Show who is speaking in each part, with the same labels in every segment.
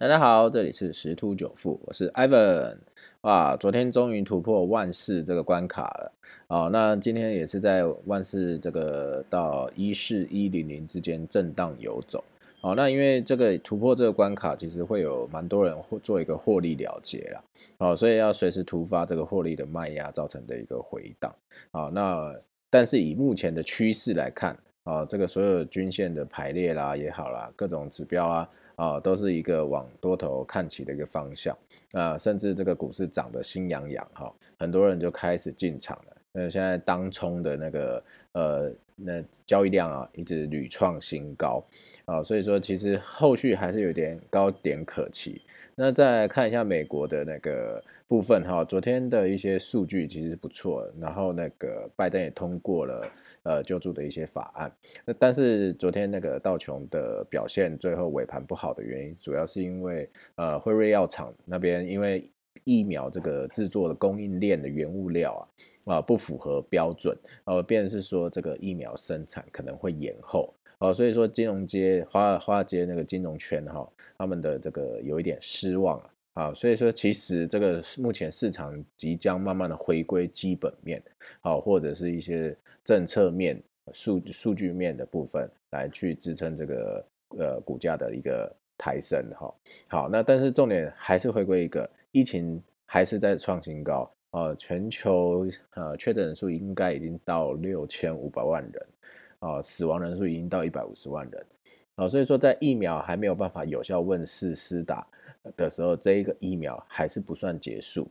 Speaker 1: 大家好，这里是十突九富，我是 Ivan。哇，昨天终于突破万四这个关卡了哦。那今天也是在万四这个到一四一零零之间震荡游走。哦，那因为这个突破这个关卡，其实会有蛮多人会做一个获利了结啦。哦，所以要随时突发这个获利的卖压造成的一个回档。哦，那但是以目前的趋势来看，啊，这个所有均线的排列啦也好啦，各种指标啊。啊，都是一个往多头看齐的一个方向啊，甚至这个股市涨得心痒痒哈，很多人就开始进场了。那现在当冲的那个呃，那交易量啊，一直屡创新高啊，所以说其实后续还是有点高点可期。那再看一下美国的那个部分哈，昨天的一些数据其实不错，然后那个拜登也通过了呃救助的一些法案。那但是昨天那个道琼的表现最后尾盘不好的原因，主要是因为呃辉瑞药厂那边因为疫苗这个制作的供应链的原物料啊啊不符合标准，呃，变是说这个疫苗生产可能会延后。哦，所以说金融街、华华尔街那个金融圈哈，他们的这个有一点失望啊，啊，所以说其实这个目前市场即将慢慢的回归基本面，好，或者是一些政策面、数数据面的部分来去支撑这个呃股价的一个抬升哈。好，那但是重点还是回归一个疫情还是在创新高啊，全球呃确诊人数应该已经到六千五百万人。啊，死亡人数已经到一百五十万人，啊，所以说在疫苗还没有办法有效问世施打的时候，这一个疫苗还是不算结束。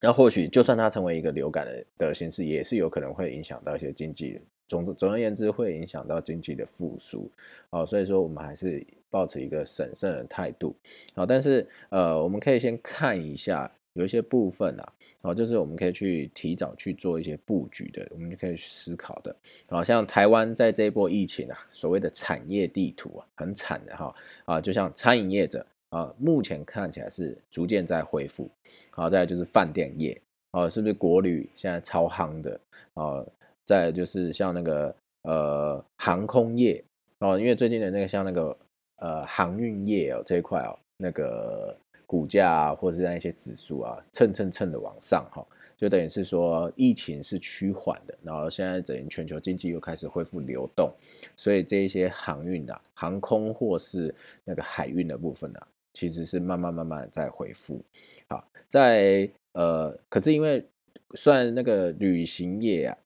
Speaker 1: 那或许就算它成为一个流感的的形式，也是有可能会影响到一些经济，总总而言之会影响到经济的复苏。啊，所以说我们还是保持一个审慎的态度。好，但是呃，我们可以先看一下有一些部分啊。好，就是我们可以去提早去做一些布局的，我们就可以思考的。好像台湾在这一波疫情啊，所谓的产业地图啊，很惨的哈啊，就像餐饮业者啊，目前看起来是逐渐在恢复。好，再来就是饭店业啊，是不是国旅现在超夯的啊？再就是像那个呃航空业哦，因为最近的那个像那个呃航运业哦这一块哦，那个。股价啊，或者是那一些指数啊，蹭蹭蹭的往上哈，就等于是说疫情是趋缓的，然后现在整全球经济又开始恢复流动，所以这一些航运的、航空或是那个海运的部分呢，其实是慢慢慢慢在恢复。好，在呃，可是因为算那个旅行业啊，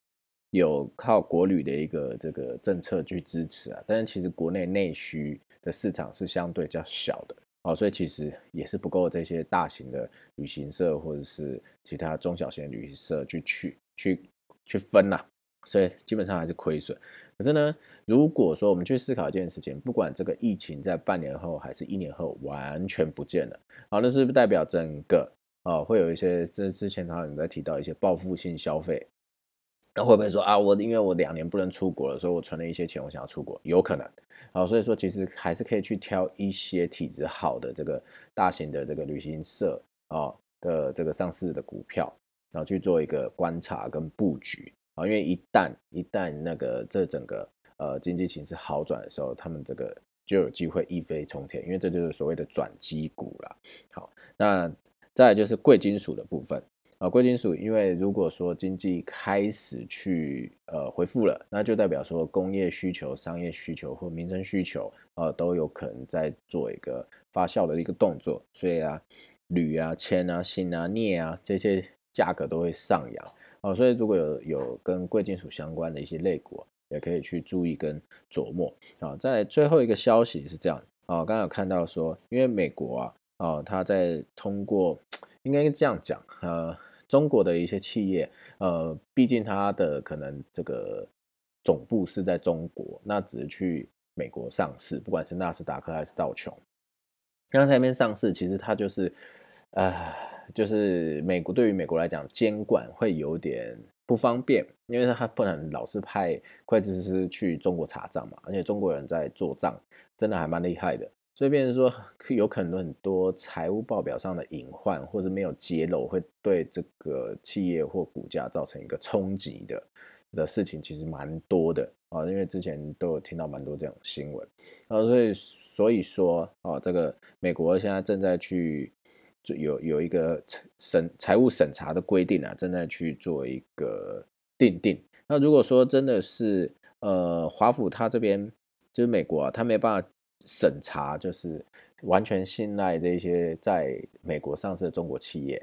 Speaker 1: 有靠国旅的一个这个政策去支持啊，但是其实国内内需的市场是相对较小的。哦，所以其实也是不够这些大型的旅行社或者是其他中小型旅行社去去去去分啦，所以基本上还是亏损。可是呢，如果说我们去思考一件事情，不管这个疫情在半年后还是一年后完全不见了，好，那是不是代表整个哦会有一些这之前他有在提到一些报复性消费？那会不会说啊，我因为我两年不能出国了，所以我存了一些钱，我想要出国，有可能。好，所以说其实还是可以去挑一些体质好的这个大型的这个旅行社啊的这个上市的股票，然后去做一个观察跟布局啊，因为一旦一旦那个这整个呃经济形势好转的时候，他们这个就有机会一飞冲天，因为这就是所谓的转机股了。好，那再就是贵金属的部分。啊，贵金属，因为如果说经济开始去呃恢复了，那就代表说工业需求、商业需求或民生需求，呃，都有可能在做一个发酵的一个动作，所以啊，铝啊、铅啊、锌啊、镍啊这些价格都会上扬。哦，所以如果有有跟贵金属相关的一些类股，也可以去注意跟琢磨。啊，在最后一个消息是这样，啊，刚刚有看到说，因为美国啊，啊，它在通过，应该这样讲，呃。中国的一些企业，呃，毕竟它的可能这个总部是在中国，那只是去美国上市，不管是纳斯达克还是道琼，那在那边上市，其实它就是，呃，就是美国对于美国来讲，监管会有点不方便，因为它不能老是派会计师去中国查账嘛，而且中国人在做账，真的还蛮厉害的。所以，变成说有可能很多财务报表上的隐患或者没有揭露，会对这个企业或股价造成一个冲击的。的事情其实蛮多的啊，因为之前都有听到蛮多这种新闻啊，所以所以说啊，这个美国现在正在去有有一个审财务审查的规定啊，正在去做一个定定。那如果说真的是呃华府他这边就是美国啊，他没办法审查，就是完全信赖这些在美国上市的中国企业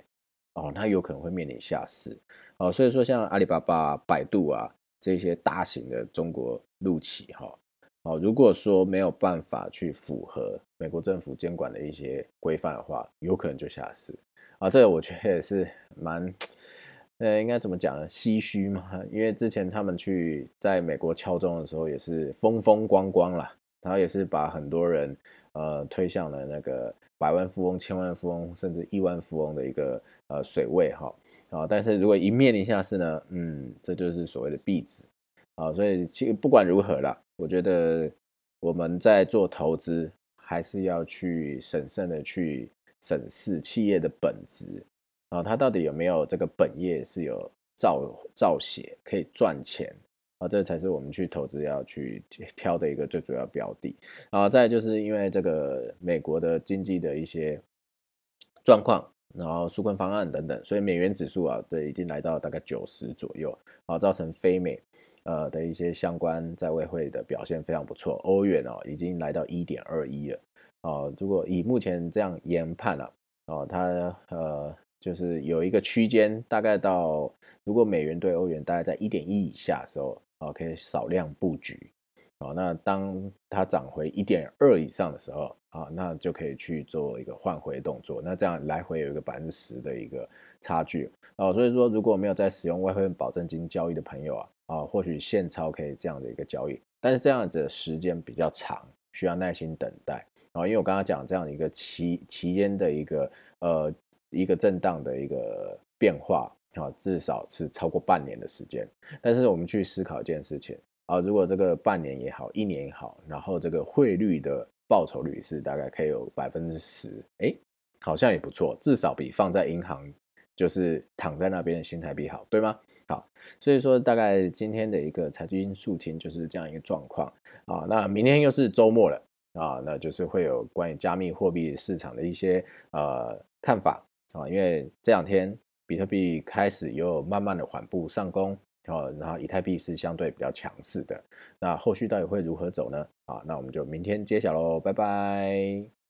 Speaker 1: 哦，那有可能会面临下市哦。所以说像阿里巴巴、百度啊这些大型的中国陆企哈哦，如果说没有办法去符合美国政府监管的一些规范的话，有可能就下市啊。这个我觉得也是蛮。呃，应该怎么讲呢？唏嘘嘛，因为之前他们去在美国敲钟的时候，也是风风光光啦，然后也是把很多人呃推向了那个百万富翁、千万富翁，甚至亿万富翁的一个呃水位哈啊。但是如果一面临下市呢，嗯，这就是所谓的壁纸啊。所以其实不管如何啦，我觉得我们在做投资，还是要去审慎的去审视企业的本质。啊，它到底有没有这个本业是有造造血可以赚钱啊？这才是我们去投资要去挑的一个最主要标的。然后再就是因为这个美国的经济的一些状况，然后纾困方案等等，所以美元指数啊，对，已经来到大概九十左右啊，造成非美呃的一些相关在外汇的表现非常不错。欧元哦，已经来到一点二一了啊。如果以目前这样研判了哦，它呃。就是有一个区间，大概到如果美元对欧元大概在一点一以下的时候，啊，可以少量布局，啊，那当它涨回一点二以上的时候，啊，那就可以去做一个换回动作，那这样来回有一个百分之十的一个差距，啊，所以说如果没有在使用外汇保证金交易的朋友啊，啊，或许现钞可以这样的一个交易，但是这样子的时间比较长，需要耐心等待，啊，因为我刚刚讲这样的一个期期间的一个呃。一个震荡的一个变化啊，至少是超过半年的时间。但是我们去思考一件事情啊，如果这个半年也好，一年也好，然后这个汇率的报酬率是大概可以有百分之十，哎，好像也不错，至少比放在银行就是躺在那边的新台币好，对吗？好，所以说大概今天的一个财经速听就是这样一个状况啊。那明天又是周末了啊，那就是会有关于加密货币市场的一些呃看法。啊，因为这两天比特币开始又慢慢的缓步上攻，哦，然后以太币是相对比较强势的，那后续到底会如何走呢？啊，那我们就明天揭晓喽，拜拜。